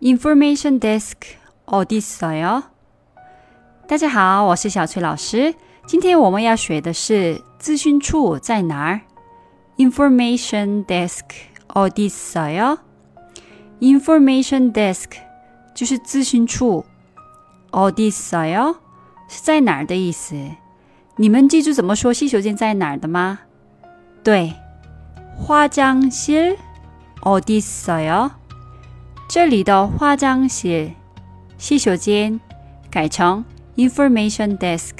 Information desk 어디있어요？大家好，我是小崔老师。今天我们要学的是资讯处在哪儿？Information desk 어디있어요？ Information desk 就是资讯处，어디있어요是在哪儿的意思。你们记住怎么说洗手间在哪儿的吗？对，화장실어디있어요 这里的化妆室、洗手间改成 information desk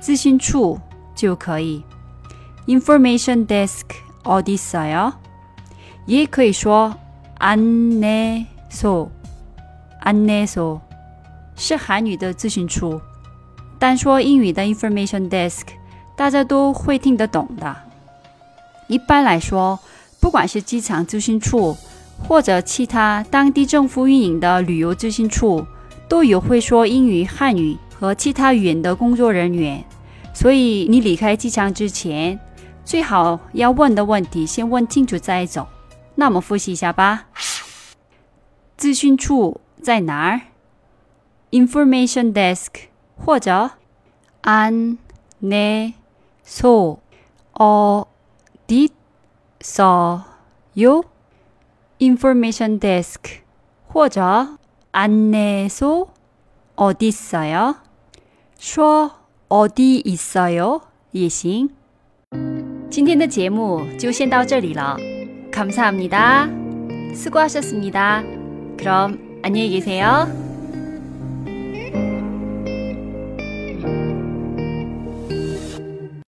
资讯处就可以。information desk 어디있어 요？ 也可以说안내 소， 안내 소， 是韩语的资讯处。单说英语的 information desk，大家都会听得懂的。一般来说，不管是机场资讯处， 或者其他当地政府运营的旅游资讯处，都有会说英语、汉语和其他语言的工作人员。所以你离开机场之前，最好要问的问题先问清楚再走。那我们复习一下吧。资讯处在哪儿？Information desk 或者안내소어디있어요 information desk 或者안내소어디있어요说어디있어요也行。今天的节目就先到这里了。감사합니다수고하셨습니다그럼안녕히계세요